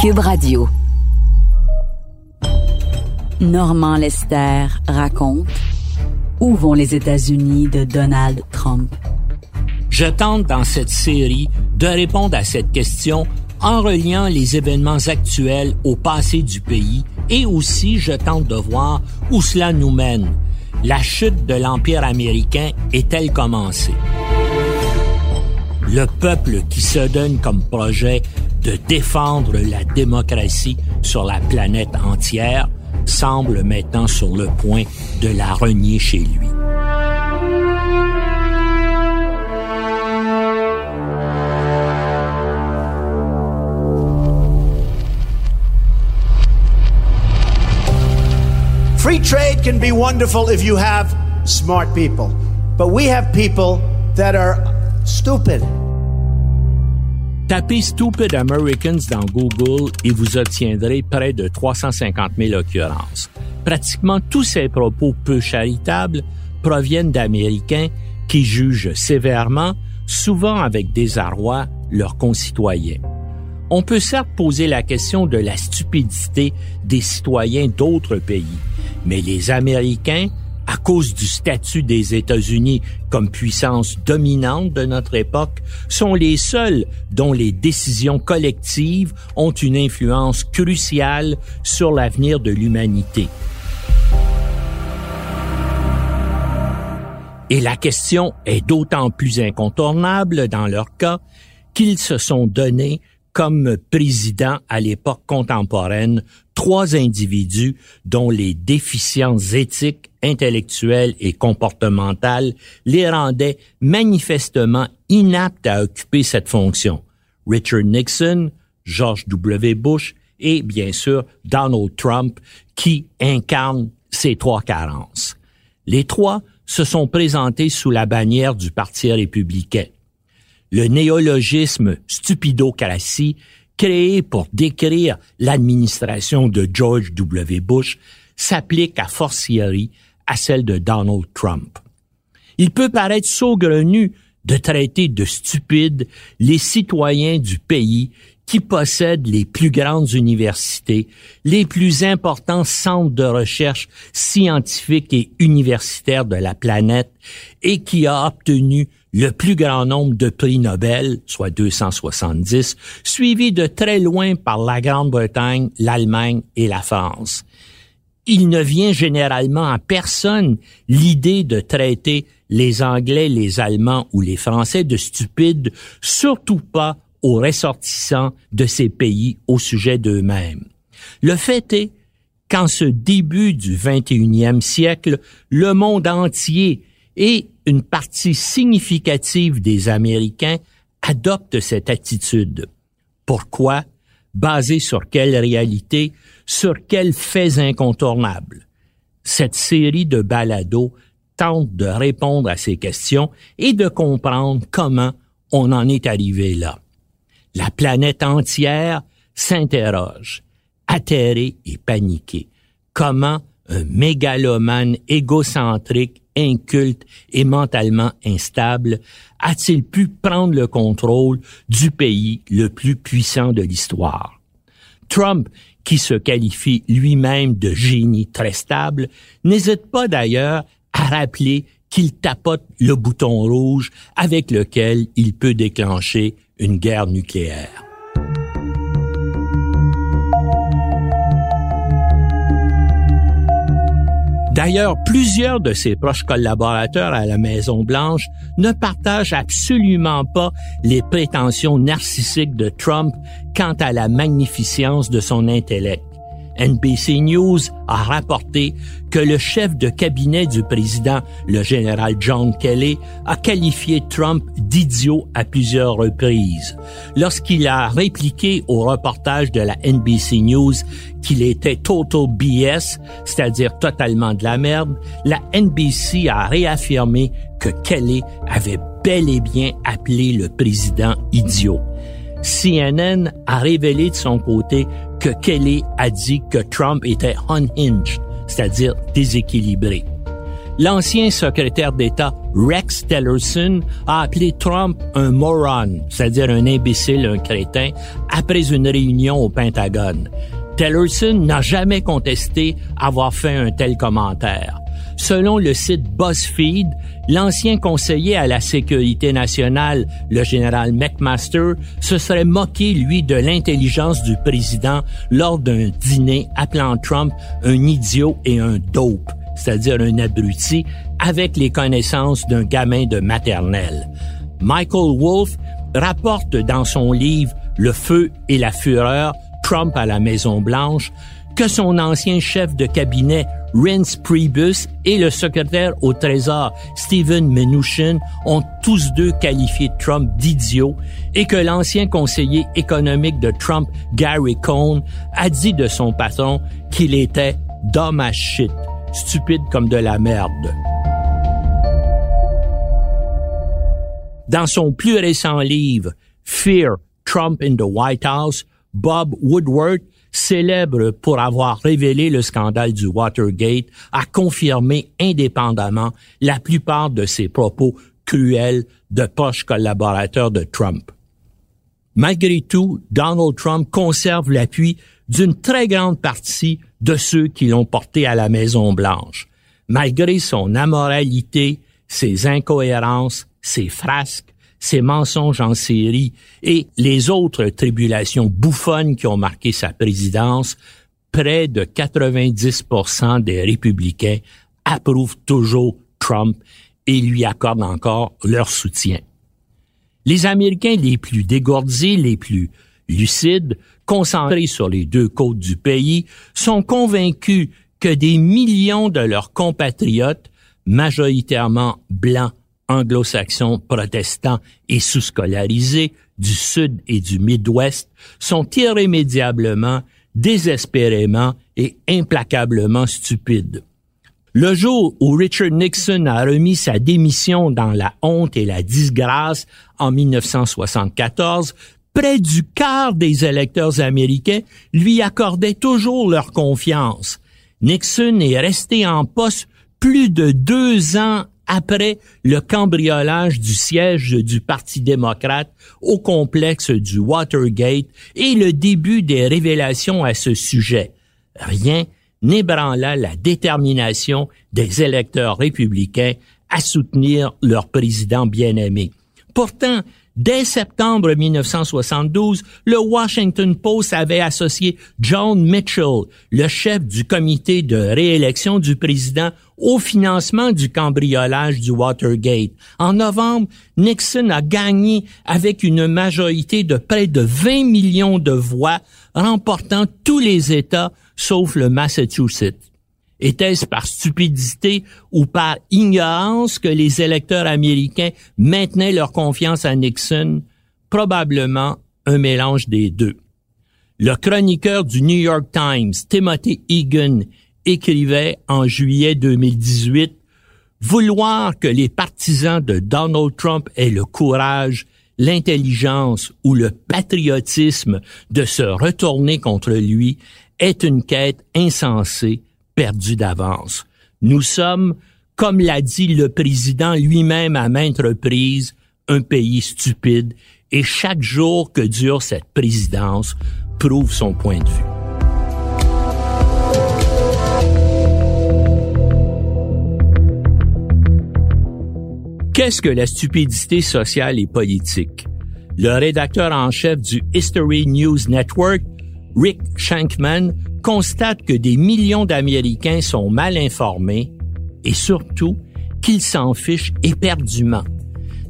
Cube Radio. Normand Lester raconte Où vont les États-Unis de Donald Trump? Je tente dans cette série de répondre à cette question en reliant les événements actuels au passé du pays et aussi je tente de voir où cela nous mène. La chute de l'Empire américain est-elle commencée? Le peuple qui se donne comme projet de défendre la démocratie sur la planète entière semble maintenant sur le point de la renier chez lui. Free trade can be wonderful if you have smart people, but we have people that are stupid. Tapez Stupid Americans dans Google et vous obtiendrez près de 350 000 occurrences. Pratiquement tous ces propos peu charitables proviennent d'Américains qui jugent sévèrement, souvent avec désarroi, leurs concitoyens. On peut certes poser la question de la stupidité des citoyens d'autres pays, mais les Américains, à cause du statut des États-Unis comme puissance dominante de notre époque, sont les seuls dont les décisions collectives ont une influence cruciale sur l'avenir de l'humanité. Et la question est d'autant plus incontournable dans leur cas qu'ils se sont donnés comme président à l'époque contemporaine trois individus dont les déficiences éthiques, intellectuelles et comportementales les rendaient manifestement inaptes à occuper cette fonction. Richard Nixon, George W. Bush et bien sûr Donald Trump qui incarnent ces trois carences. Les trois se sont présentés sous la bannière du Parti républicain le néologisme stupidocratie, créé pour décrire l'administration de George W. Bush, s'applique à fortiori à celle de Donald Trump. Il peut paraître saugrenu de traiter de stupides les citoyens du pays qui possèdent les plus grandes universités, les plus importants centres de recherche scientifiques et universitaires de la planète et qui a obtenu le plus grand nombre de prix Nobel, soit 270, suivi de très loin par la Grande-Bretagne, l'Allemagne et la France. Il ne vient généralement à personne l'idée de traiter les Anglais, les Allemands ou les Français de stupides, surtout pas aux ressortissants de ces pays au sujet d'eux-mêmes. Le fait est qu'en ce début du 21e siècle, le monde entier et une partie significative des Américains adoptent cette attitude. Pourquoi? Basée sur quelle réalité? Sur quels faits incontournables? Cette série de balados tente de répondre à ces questions et de comprendre comment on en est arrivé là. La planète entière s'interroge, atterrée et paniquée. Comment un mégalomane égocentrique inculte et mentalement instable, a-t-il pu prendre le contrôle du pays le plus puissant de l'histoire? Trump, qui se qualifie lui-même de génie très stable, n'hésite pas d'ailleurs à rappeler qu'il tapote le bouton rouge avec lequel il peut déclencher une guerre nucléaire. D'ailleurs, plusieurs de ses proches collaborateurs à la Maison-Blanche ne partagent absolument pas les prétentions narcissiques de Trump quant à la magnificence de son intellect. NBC News a rapporté que le chef de cabinet du président, le général John Kelly, a qualifié Trump d'idiot à plusieurs reprises. Lorsqu'il a répliqué au reportage de la NBC News qu'il était total BS, c'est-à-dire totalement de la merde, la NBC a réaffirmé que Kelly avait bel et bien appelé le président idiot. CNN a révélé de son côté que Kelly a dit que Trump était unhinged, c'est-à-dire déséquilibré. L'ancien secrétaire d'État Rex Tillerson a appelé Trump un moron, c'est-à-dire un imbécile, un crétin, après une réunion au Pentagone. Tillerson n'a jamais contesté avoir fait un tel commentaire. Selon le site BuzzFeed, l'ancien conseiller à la sécurité nationale, le général McMaster, se serait moqué, lui, de l'intelligence du président lors d'un dîner appelant Trump un idiot et un dope, c'est-à-dire un abruti, avec les connaissances d'un gamin de maternelle. Michael Wolff rapporte dans son livre Le feu et la fureur, Trump à la Maison Blanche, que son ancien chef de cabinet Reince Priebus et le secrétaire au Trésor Steven Mnuchin ont tous deux qualifié Trump d'idiot et que l'ancien conseiller économique de Trump, Gary Cohn, a dit de son patron qu'il était dumb as shit, stupide comme de la merde. Dans son plus récent livre, Fear, Trump in the White House, Bob Woodward célèbre pour avoir révélé le scandale du Watergate, a confirmé indépendamment la plupart de ses propos cruels de poches collaborateurs de Trump. Malgré tout, Donald Trump conserve l'appui d'une très grande partie de ceux qui l'ont porté à la Maison Blanche. Malgré son amoralité, ses incohérences, ses frasques, ses mensonges en série et les autres tribulations bouffonnes qui ont marqué sa présidence, près de 90% des républicains approuvent toujours Trump et lui accordent encore leur soutien. Les Américains les plus dégourdis, les plus lucides, concentrés sur les deux côtes du pays, sont convaincus que des millions de leurs compatriotes, majoritairement blancs anglo-saxons, protestants et sous-scolarisés du Sud et du Midwest sont irrémédiablement, désespérément et implacablement stupides. Le jour où Richard Nixon a remis sa démission dans la honte et la disgrâce en 1974, près du quart des électeurs américains lui accordaient toujours leur confiance. Nixon est resté en poste plus de deux ans après le cambriolage du siège du Parti démocrate au complexe du Watergate et le début des révélations à ce sujet. Rien n'ébranla la détermination des électeurs républicains à soutenir leur président bien-aimé. Pourtant, Dès septembre 1972, le Washington Post avait associé John Mitchell, le chef du comité de réélection du président, au financement du cambriolage du Watergate. En novembre, Nixon a gagné avec une majorité de près de 20 millions de voix, remportant tous les États sauf le Massachusetts. Était-ce par stupidité ou par ignorance que les électeurs américains maintenaient leur confiance à Nixon? Probablement un mélange des deux. Le chroniqueur du New York Times, Timothy Egan, écrivait en juillet 2018 Vouloir que les partisans de Donald Trump aient le courage, l'intelligence ou le patriotisme de se retourner contre lui est une quête insensée perdu d'avance. Nous sommes, comme l'a dit le président lui-même à maintes reprises, un pays stupide et chaque jour que dure cette présidence prouve son point de vue. Qu'est-ce que la stupidité sociale et politique? Le rédacteur en chef du History News Network, Rick Shankman, constate que des millions d'Américains sont mal informés et surtout qu'ils s'en fichent éperdument.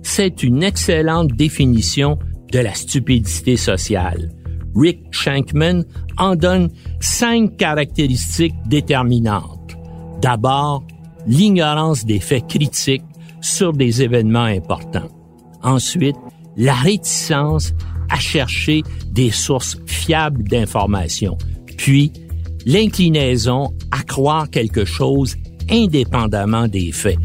C'est une excellente définition de la stupidité sociale. Rick Shankman, en donne cinq caractéristiques déterminantes. D'abord, l'ignorance des faits critiques sur des événements importants. Ensuite, la réticence à chercher des sources fiables d'informations. Puis, l'inclinaison à croire quelque chose indépendamment des faits.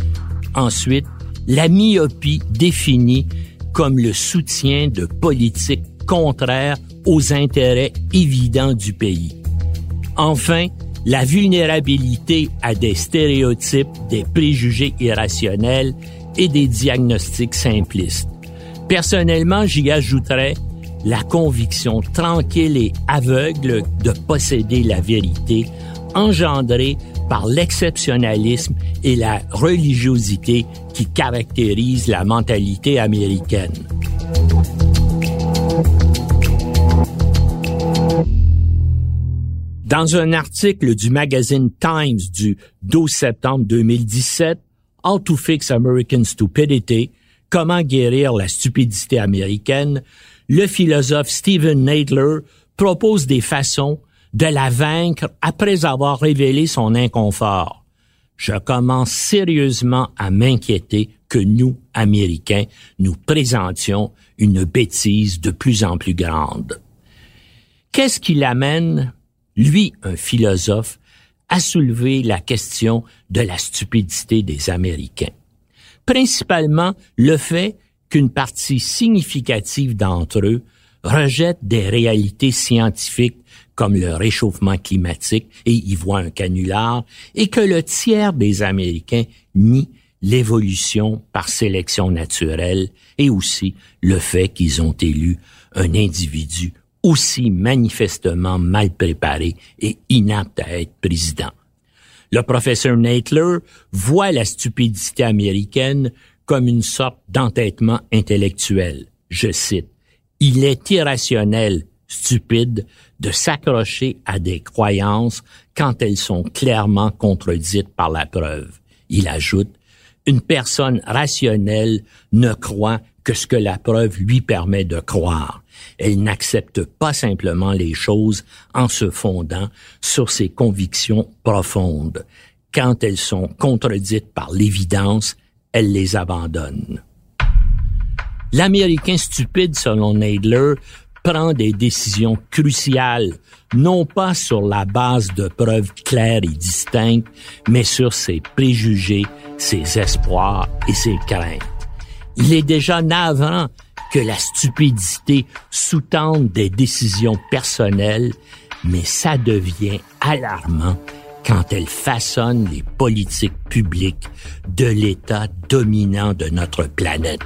Ensuite, la myopie définie comme le soutien de politiques contraires aux intérêts évidents du pays. Enfin, la vulnérabilité à des stéréotypes, des préjugés irrationnels et des diagnostics simplistes. Personnellement, j'y ajouterais la conviction tranquille et aveugle de posséder la vérité, engendrée par l'exceptionnalisme et la religiosité qui caractérisent la mentalité américaine. Dans un article du magazine Times du 12 septembre 2017, How to Fix American Stupidity, Comment guérir la stupidité américaine, le philosophe Stephen Nadler propose des façons de la vaincre après avoir révélé son inconfort. Je commence sérieusement à m'inquiéter que nous, Américains, nous présentions une bêtise de plus en plus grande. Qu'est-ce qui l'amène lui, un philosophe, a soulevé la question de la stupidité des Américains? Principalement le fait qu'une partie significative d'entre eux rejette des réalités scientifiques comme le réchauffement climatique et y voit un canular, et que le tiers des Américains nie l'évolution par sélection naturelle et aussi le fait qu'ils ont élu un individu aussi manifestement mal préparé et inapte à être président. Le professeur Natler voit la stupidité américaine comme une sorte d'entêtement intellectuel. Je cite, Il est irrationnel, stupide, de s'accrocher à des croyances quand elles sont clairement contredites par la preuve. Il ajoute, Une personne rationnelle ne croit que ce que la preuve lui permet de croire. Elle n'accepte pas simplement les choses en se fondant sur ses convictions profondes. Quand elles sont contredites par l'évidence, elle les abandonne. L'Américain stupide, selon Nadler, prend des décisions cruciales, non pas sur la base de preuves claires et distinctes, mais sur ses préjugés, ses espoirs et ses craintes. Il est déjà navrant que la stupidité sous-tende des décisions personnelles, mais ça devient alarmant quand elle façonne les politiques publiques de l'État dominant de notre planète.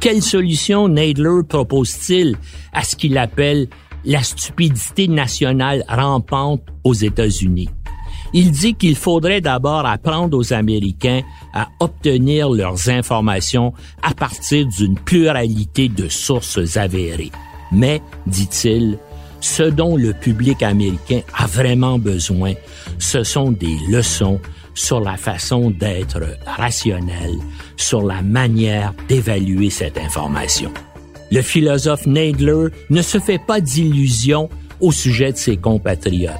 Quelle solution Nadler propose-t-il à ce qu'il appelle la stupidité nationale rampante aux États-Unis? Il dit qu'il faudrait d'abord apprendre aux Américains à obtenir leurs informations à partir d'une pluralité de sources avérées. Mais, dit-il, ce dont le public américain a vraiment besoin, ce sont des leçons sur la façon d'être rationnel, sur la manière d'évaluer cette information. Le philosophe Nadler ne se fait pas d'illusions au sujet de ses compatriotes.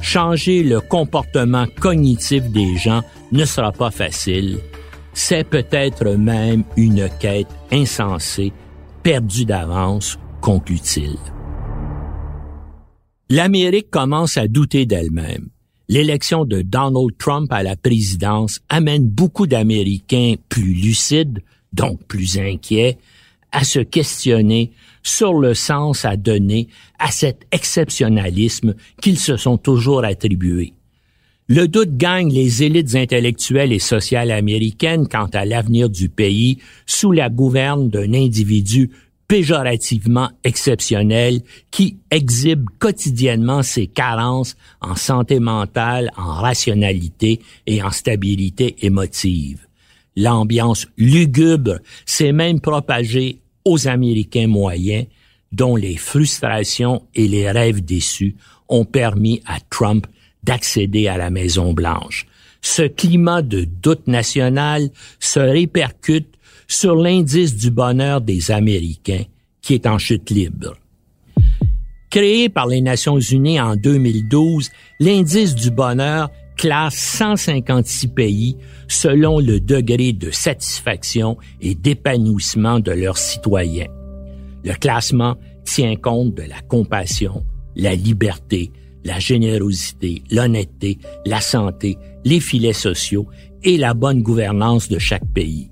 Changer le comportement cognitif des gens ne sera pas facile. C'est peut-être même une quête insensée, perdue d'avance, conclut-il. L'Amérique commence à douter d'elle-même. L'élection de Donald Trump à la présidence amène beaucoup d'Américains plus lucides, donc plus inquiets, à se questionner sur le sens à donner à cet exceptionnalisme qu'ils se sont toujours attribués. Le doute gagne les élites intellectuelles et sociales américaines quant à l'avenir du pays sous la gouverne d'un individu péjorativement exceptionnel qui exhibe quotidiennement ses carences en santé mentale, en rationalité et en stabilité émotive. L'ambiance lugubre s'est même propagée aux Américains moyens dont les frustrations et les rêves déçus ont permis à Trump d'accéder à la Maison Blanche. Ce climat de doute national se répercute sur l'indice du bonheur des Américains qui est en chute libre. Créé par les Nations Unies en 2012, l'indice du bonheur classe 156 pays selon le degré de satisfaction et d'épanouissement de leurs citoyens. Le classement tient compte de la compassion, la liberté, la générosité, l'honnêteté, la santé, les filets sociaux et la bonne gouvernance de chaque pays.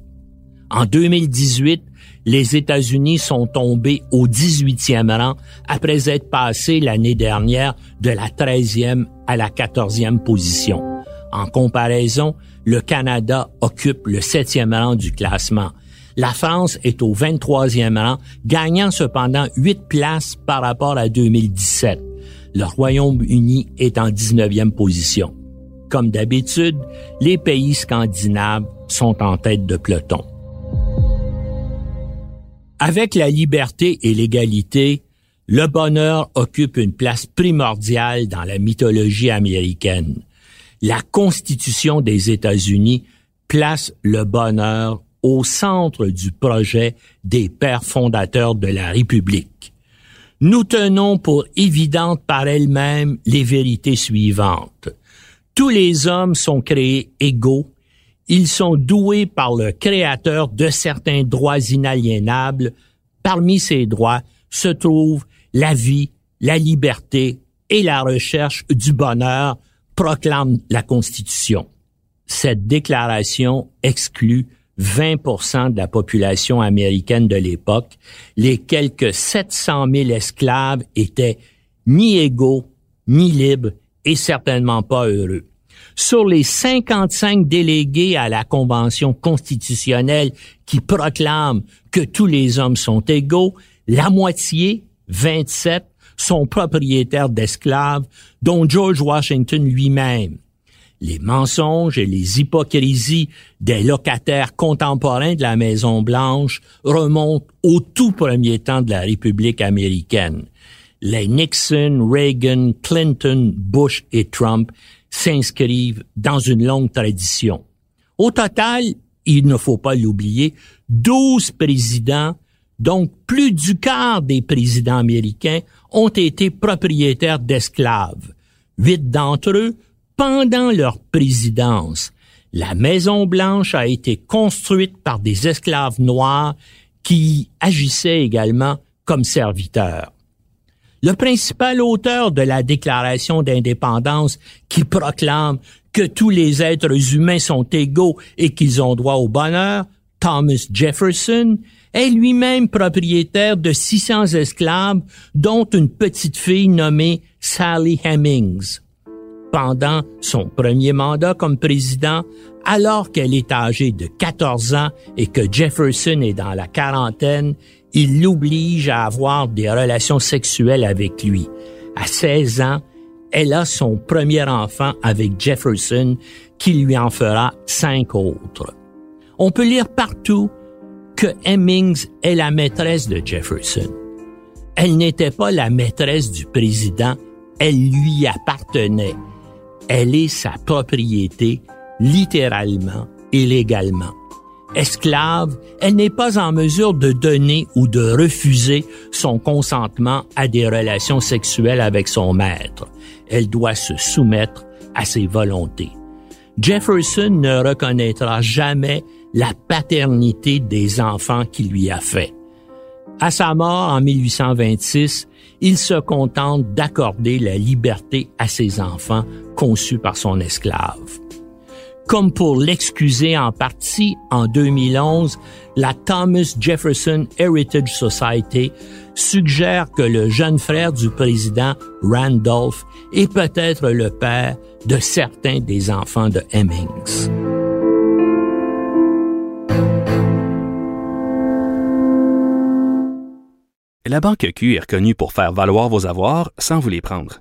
En 2018, les États-Unis sont tombés au 18e rang après être passés l'année dernière de la 13e à la 14e position. En comparaison, le Canada occupe le 7e rang du classement. La France est au 23e rang, gagnant cependant 8 places par rapport à 2017. Le Royaume-Uni est en 19e position. Comme d'habitude, les pays scandinaves sont en tête de peloton. Avec la liberté et l'égalité, le bonheur occupe une place primordiale dans la mythologie américaine. La Constitution des États-Unis place le bonheur au centre du projet des pères fondateurs de la République. Nous tenons pour évidentes par elles-mêmes les vérités suivantes. Tous les hommes sont créés égaux ils sont doués par le Créateur de certains droits inaliénables. Parmi ces droits se trouvent la vie, la liberté et la recherche du bonheur, proclame la Constitution. Cette déclaration exclut 20% de la population américaine de l'époque. Les quelques 700 000 esclaves étaient ni égaux, ni libres et certainement pas heureux sur les 55 délégués à la Convention constitutionnelle qui proclament que tous les hommes sont égaux, la moitié, 27, sont propriétaires d'esclaves, dont George Washington lui-même. Les mensonges et les hypocrisies des locataires contemporains de la Maison Blanche remontent au tout premier temps de la République américaine. Les Nixon, Reagan, Clinton, Bush et Trump s'inscrivent dans une longue tradition. Au total, il ne faut pas l'oublier, 12 présidents, donc plus du quart des présidents américains, ont été propriétaires d'esclaves. Huit d'entre eux pendant leur présidence. La Maison Blanche a été construite par des esclaves noirs qui agissaient également comme serviteurs. Le principal auteur de la Déclaration d'indépendance qui proclame que tous les êtres humains sont égaux et qu'ils ont droit au bonheur, Thomas Jefferson, est lui-même propriétaire de 600 esclaves, dont une petite fille nommée Sally Hemings. Pendant son premier mandat comme président, alors qu'elle est âgée de 14 ans et que Jefferson est dans la quarantaine, il l'oblige à avoir des relations sexuelles avec lui. À 16 ans, elle a son premier enfant avec Jefferson qui lui en fera cinq autres. On peut lire partout que Hemmings est la maîtresse de Jefferson. Elle n'était pas la maîtresse du président, elle lui appartenait. Elle est sa propriété, littéralement et légalement esclave, elle n'est pas en mesure de donner ou de refuser son consentement à des relations sexuelles avec son maître. Elle doit se soumettre à ses volontés. Jefferson ne reconnaîtra jamais la paternité des enfants qu'il lui a fait. À sa mort en 1826, il se contente d'accorder la liberté à ses enfants conçus par son esclave. Comme pour l'excuser en partie, en 2011, la Thomas Jefferson Heritage Society suggère que le jeune frère du président, Randolph, est peut-être le père de certains des enfants de Hemmings. La Banque Q est reconnue pour faire valoir vos avoirs sans vous les prendre.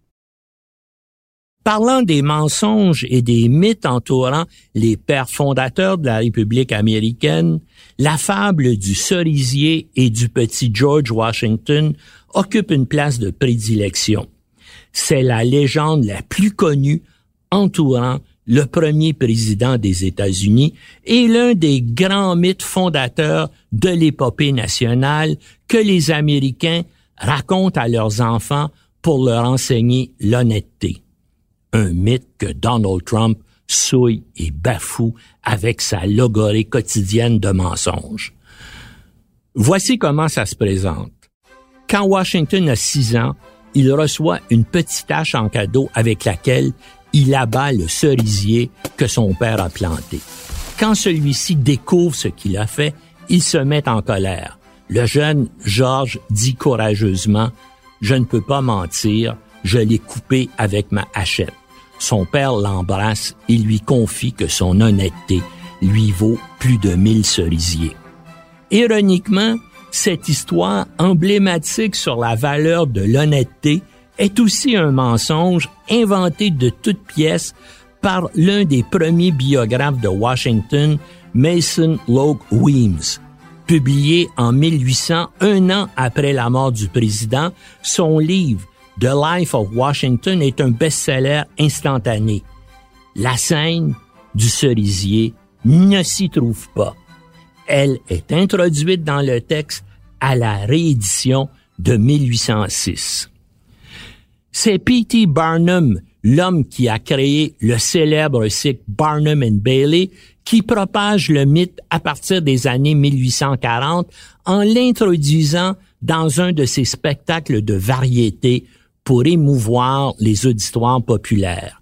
Parlant des mensonges et des mythes entourant les pères fondateurs de la République américaine, la fable du cerisier et du petit George Washington occupe une place de prédilection. C'est la légende la plus connue entourant le premier président des États-Unis et l'un des grands mythes fondateurs de l'épopée nationale que les Américains racontent à leurs enfants pour leur enseigner l'honnêteté. Un mythe que Donald Trump souille et bafoue avec sa logorée quotidienne de mensonges. Voici comment ça se présente. Quand Washington a six ans, il reçoit une petite tache en cadeau avec laquelle il abat le cerisier que son père a planté. Quand celui-ci découvre ce qu'il a fait, il se met en colère. Le jeune George dit courageusement, Je ne peux pas mentir, je l'ai coupé avec ma hachette. Son père l'embrasse et lui confie que son honnêteté lui vaut plus de mille cerisiers. Ironiquement, cette histoire emblématique sur la valeur de l'honnêteté est aussi un mensonge inventé de toutes pièces par l'un des premiers biographes de Washington, Mason Logue Weems. Publié en 1800, un an après la mort du président, son livre The Life of Washington est un best-seller instantané. La scène du cerisier ne s'y trouve pas. Elle est introduite dans le texte à la réédition de 1806. C'est P.T. Barnum, l'homme qui a créé le célèbre cycle Barnum and Bailey, qui propage le mythe à partir des années 1840 en l'introduisant dans un de ses spectacles de variété pour émouvoir les auditoires populaires.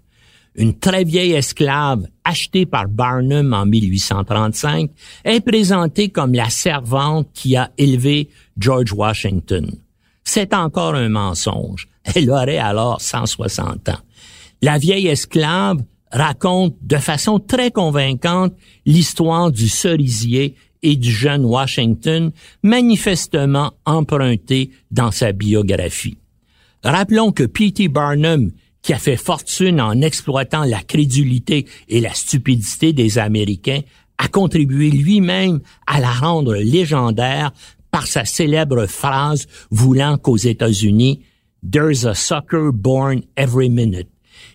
Une très vieille esclave achetée par Barnum en 1835 est présentée comme la servante qui a élevé George Washington. C'est encore un mensonge. Elle aurait alors 160 ans. La vieille esclave raconte de façon très convaincante l'histoire du cerisier et du jeune Washington, manifestement emprunté dans sa biographie. Rappelons que P.T. Barnum, qui a fait fortune en exploitant la crédulité et la stupidité des Américains, a contribué lui-même à la rendre légendaire par sa célèbre phrase voulant qu'aux États-Unis, There's a sucker born every minute.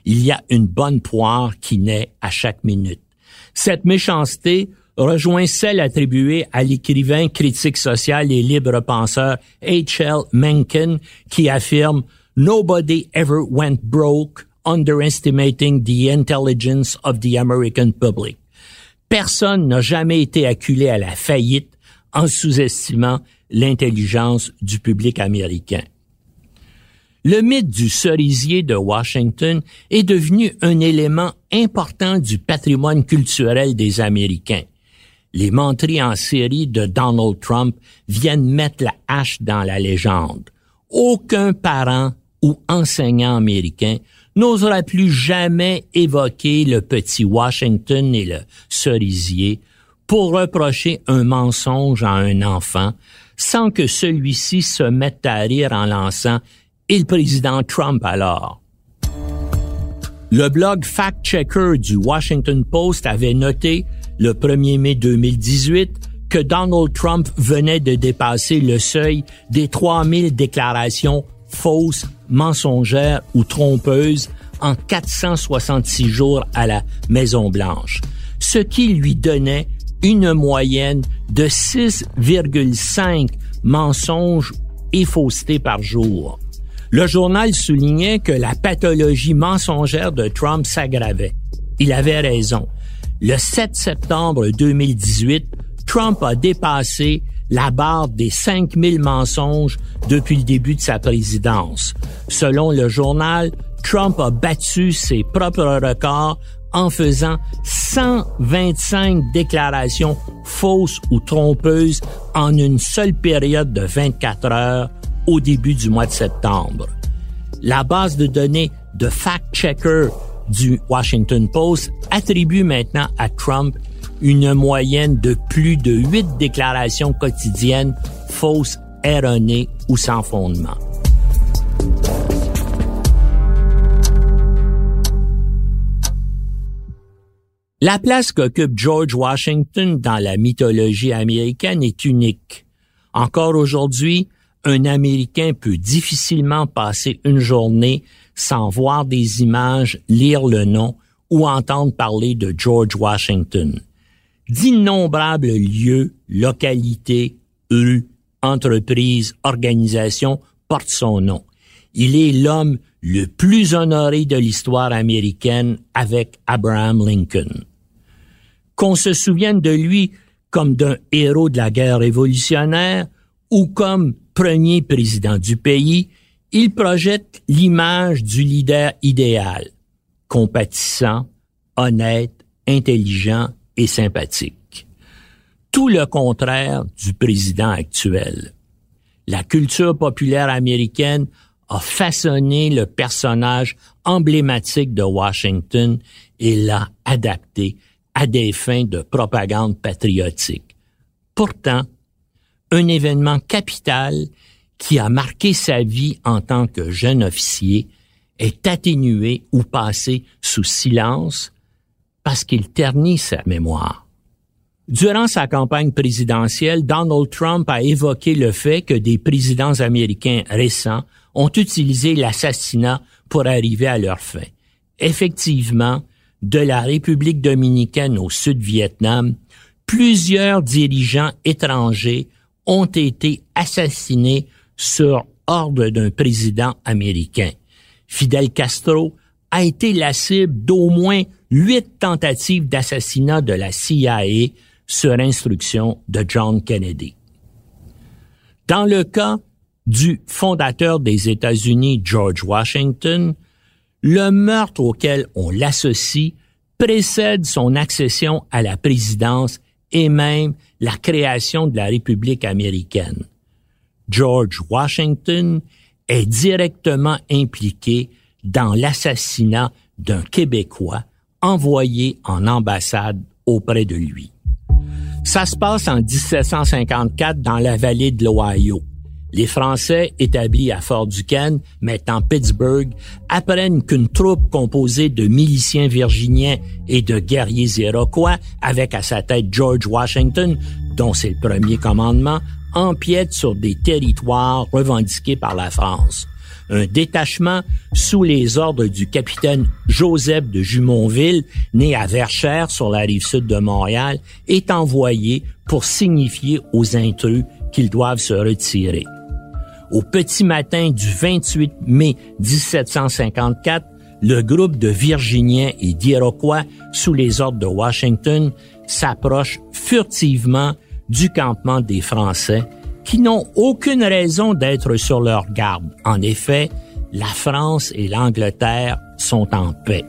Il y a une bonne poire qui naît à chaque minute. Cette méchanceté rejoint celle attribuée à l'écrivain critique social et libre penseur H.L. Mencken qui affirme Nobody ever went broke underestimating the intelligence of the American public. Personne n'a jamais été acculé à la faillite en sous-estimant l'intelligence du public américain. Le mythe du cerisier de Washington est devenu un élément important du patrimoine culturel des Américains. Les menteries en série de Donald Trump viennent mettre la hache dans la légende. Aucun parent ou enseignant américain n'osera plus jamais évoquer le petit Washington et le cerisier pour reprocher un mensonge à un enfant sans que celui-ci se mette à rire en lançant et le président Trump alors. Le blog Fact Checker du Washington Post avait noté le 1er mai 2018 que Donald Trump venait de dépasser le seuil des 3000 déclarations fausses, mensongères ou trompeuses en 466 jours à la Maison Blanche, ce qui lui donnait une moyenne de 6,5 mensonges et faussetés par jour. Le journal soulignait que la pathologie mensongère de Trump s'aggravait. Il avait raison. Le 7 septembre 2018, Trump a dépassé la barre des 5000 mensonges depuis le début de sa présidence. Selon le journal, Trump a battu ses propres records en faisant 125 déclarations fausses ou trompeuses en une seule période de 24 heures au début du mois de septembre. La base de données de Fact Checker du Washington Post attribue maintenant à Trump une moyenne de plus de huit déclarations quotidiennes fausses, erronées ou sans fondement. La place qu'occupe George Washington dans la mythologie américaine est unique. Encore aujourd'hui, un Américain peut difficilement passer une journée sans voir des images, lire le nom ou entendre parler de George Washington. D'innombrables lieux, localités, rues, entreprises, organisations portent son nom. Il est l'homme le plus honoré de l'histoire américaine avec Abraham Lincoln. Qu'on se souvienne de lui comme d'un héros de la guerre révolutionnaire ou comme premier président du pays, il projette l'image du leader idéal, compatissant, honnête, intelligent et sympathique. Tout le contraire du président actuel. La culture populaire américaine a façonné le personnage emblématique de Washington et l'a adapté à des fins de propagande patriotique. Pourtant, un événement capital qui a marqué sa vie en tant que jeune officier est atténué ou passé sous silence parce qu'il ternit sa mémoire. Durant sa campagne présidentielle, Donald Trump a évoqué le fait que des présidents américains récents ont utilisé l'assassinat pour arriver à leur fin. Effectivement, de la République dominicaine au Sud-Vietnam, plusieurs dirigeants étrangers ont été assassinés sur ordre d'un président américain. Fidel Castro a été la cible d'au moins huit tentatives d'assassinat de la CIA sur instruction de John Kennedy. Dans le cas du fondateur des États-Unis, George Washington, le meurtre auquel on l'associe précède son accession à la présidence et même la création de la République américaine. George Washington est directement impliqué dans l'assassinat d'un Québécois envoyé en ambassade auprès de lui. Ça se passe en 1754 dans la vallée de l'Ohio. Les Français établis à Fort Duquesne, maintenant Pittsburgh, apprennent qu'une troupe composée de miliciens virginiens et de guerriers iroquois, avec à sa tête George Washington, dont c'est le premier commandement, empiète sur des territoires revendiqués par la France. Un détachement sous les ordres du capitaine Joseph de Jumonville, né à Verchères sur la rive sud de Montréal, est envoyé pour signifier aux intrus qu'ils doivent se retirer. Au petit matin du 28 mai 1754, le groupe de Virginiens et d'Iroquois sous les ordres de Washington s'approche furtivement du campement des Français qui n'ont aucune raison d'être sur leur garde. En effet, la France et l'Angleterre sont en paix.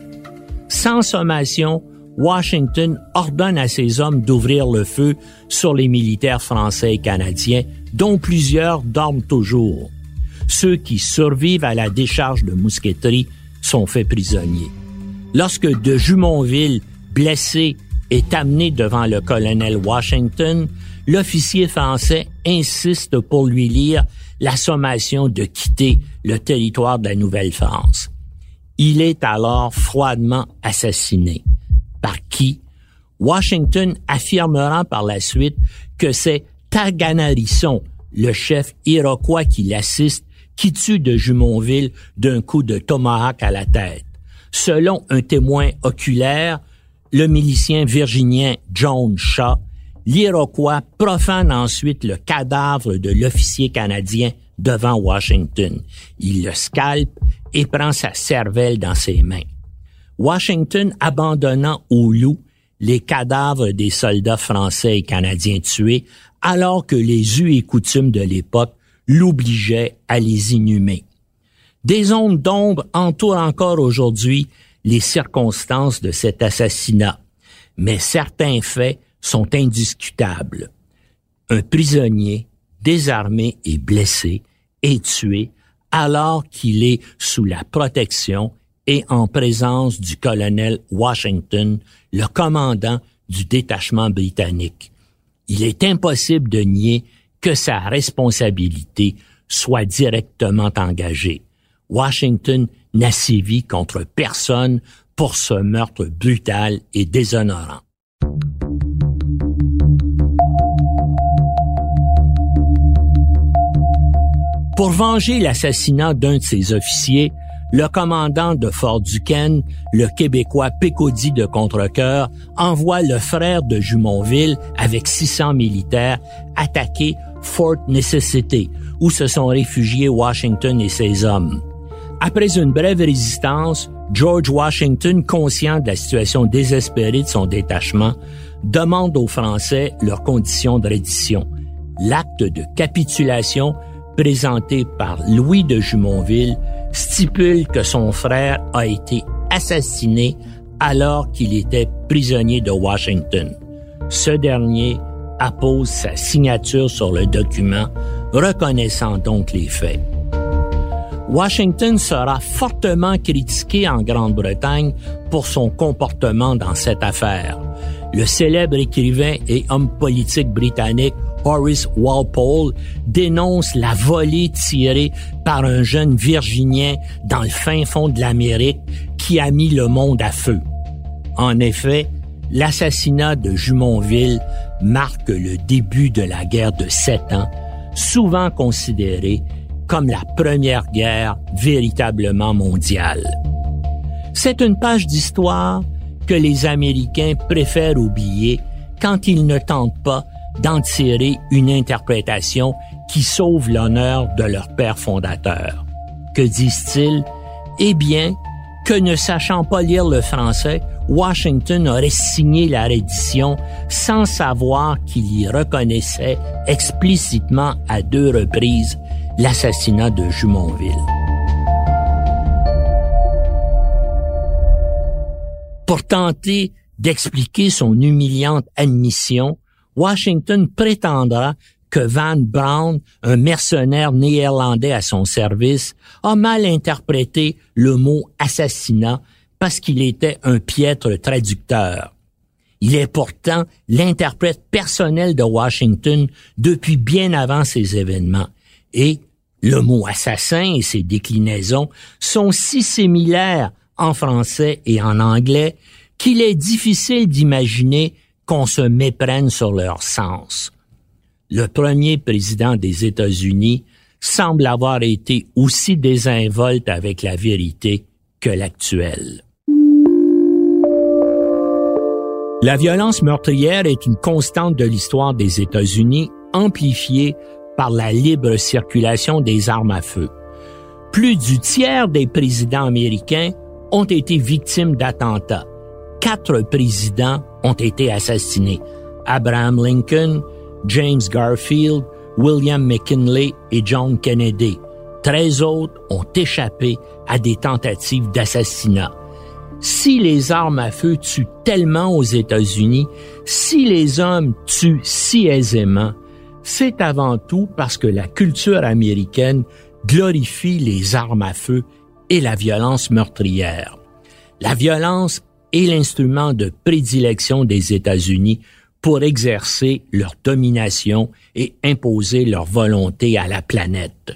Sans sommation, Washington ordonne à ses hommes d'ouvrir le feu sur les militaires français et canadiens, dont plusieurs dorment toujours. Ceux qui survivent à la décharge de mousqueterie sont faits prisonniers. Lorsque de Jumonville, blessé, est amené devant le colonel Washington, l'officier français insiste pour lui lire la sommation de quitter le territoire de la Nouvelle-France. Il est alors froidement assassiné. Par qui? Washington affirmera par la suite que c'est Taganarisson, le chef iroquois qui l'assiste, qui tue de Jumonville d'un coup de tomahawk à la tête. Selon un témoin oculaire, le milicien virginien John Shaw, l'Iroquois profane ensuite le cadavre de l'officier canadien devant Washington. Il le scalpe et prend sa cervelle dans ses mains. Washington abandonnant au loup les cadavres des soldats français et canadiens tués, alors que les us et coutumes de l'époque l'obligeaient à les inhumer. Des ondes d'ombre entourent encore aujourd'hui les circonstances de cet assassinat, mais certains faits sont indiscutables. Un prisonnier, désarmé et blessé, est tué alors qu'il est sous la protection et en présence du colonel Washington, le commandant du détachement britannique. Il est impossible de nier que sa responsabilité soit directement engagée. Washington n'a sévi contre personne pour ce meurtre brutal et déshonorant. Pour venger l'assassinat d'un de ses officiers, le commandant de Fort Duquesne, le Québécois Pécody de Contrecoeur, envoie le frère de Jumonville avec 600 militaires attaquer Fort Necessity, où se sont réfugiés Washington et ses hommes. Après une brève résistance, George Washington, conscient de la situation désespérée de son détachement, demande aux Français leurs conditions de reddition. L'acte de capitulation présenté par Louis de Jumonville stipule que son frère a été assassiné alors qu'il était prisonnier de Washington. Ce dernier appose sa signature sur le document, reconnaissant donc les faits. Washington sera fortement critiqué en Grande-Bretagne pour son comportement dans cette affaire. Le célèbre écrivain et homme politique britannique Horace Walpole dénonce la volée tirée par un jeune Virginien dans le fin fond de l'Amérique qui a mis le monde à feu. En effet, l'assassinat de Jumonville marque le début de la guerre de sept ans, souvent considérée comme la première guerre véritablement mondiale. C'est une page d'histoire que les Américains préfèrent oublier quand ils ne tentent pas d'en tirer une interprétation qui sauve l'honneur de leur père fondateur. Que disent-ils? Eh bien, que ne sachant pas lire le français, Washington aurait signé la reddition sans savoir qu'il y reconnaissait explicitement à deux reprises l'assassinat de Jumonville. Pour tenter d'expliquer son humiliante admission, Washington prétendra que Van Braun, un mercenaire néerlandais à son service, a mal interprété le mot assassinat parce qu'il était un piètre traducteur. Il est pourtant l'interprète personnel de Washington depuis bien avant ces événements. Et le mot assassin et ses déclinaisons sont si similaires en français et en anglais qu'il est difficile d'imaginer qu'on se méprenne sur leur sens. Le premier président des États-Unis semble avoir été aussi désinvolte avec la vérité que l'actuel. La violence meurtrière est une constante de l'histoire des États-Unis, amplifiée par la libre circulation des armes à feu. Plus du tiers des présidents américains ont été victimes d'attentats quatre présidents ont été assassinés. Abraham Lincoln, James Garfield, William McKinley et John Kennedy. Treize autres ont échappé à des tentatives d'assassinat. Si les armes à feu tuent tellement aux États-Unis, si les hommes tuent si aisément, c'est avant tout parce que la culture américaine glorifie les armes à feu et la violence meurtrière. La violence et l'instrument de prédilection des États-Unis pour exercer leur domination et imposer leur volonté à la planète.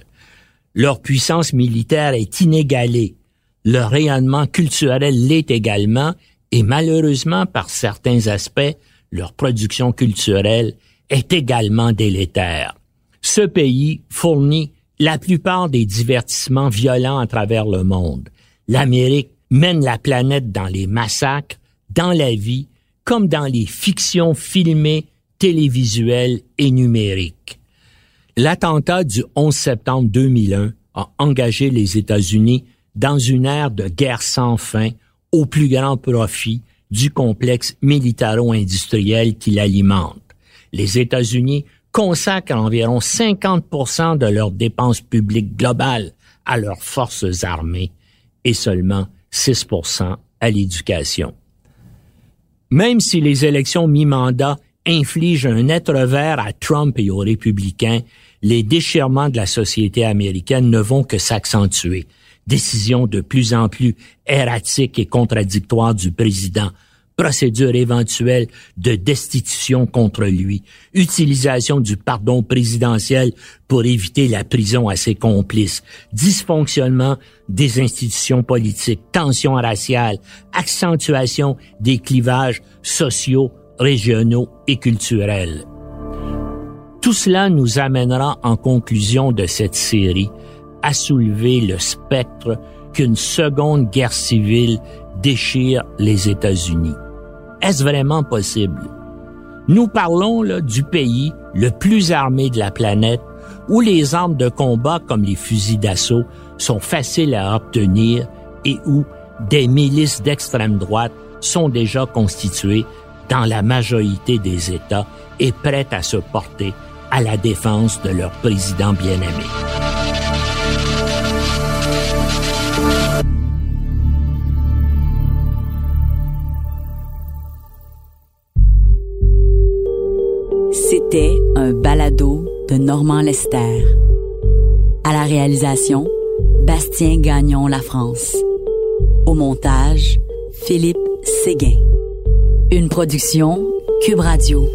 Leur puissance militaire est inégalée, leur rayonnement culturel l'est également, et malheureusement par certains aspects, leur production culturelle est également délétère. Ce pays fournit la plupart des divertissements violents à travers le monde. L'Amérique mène la planète dans les massacres, dans la vie, comme dans les fictions filmées, télévisuelles et numériques. L'attentat du 11 septembre 2001 a engagé les États-Unis dans une ère de guerre sans fin au plus grand profit du complexe militaro-industriel qui l'alimente. Les États-Unis consacrent environ 50% de leurs dépenses publiques globales à leurs forces armées et seulement 6% à l'éducation. Même si les élections mi-mandat infligent un net revers à Trump et aux républicains, les déchirements de la société américaine ne vont que s'accentuer. Décisions de plus en plus erratiques et contradictoires du président, procédure éventuelle de destitution contre lui, utilisation du pardon présidentiel pour éviter la prison à ses complices, dysfonctionnement des institutions politiques, tensions raciales, accentuation des clivages sociaux, régionaux et culturels. Tout cela nous amènera en conclusion de cette série à soulever le spectre qu'une seconde guerre civile déchire les États-Unis. Est-ce vraiment possible? Nous parlons là, du pays le plus armé de la planète où les armes de combat comme les fusils d'assaut sont faciles à obtenir et où des milices d'extrême droite sont déjà constituées dans la majorité des États et prêtes à se porter à la défense de leur président bien-aimé. C'était un balado de Normand Lester. À la réalisation, Bastien Gagnon La France. Au montage, Philippe Séguin. Une production Cube Radio.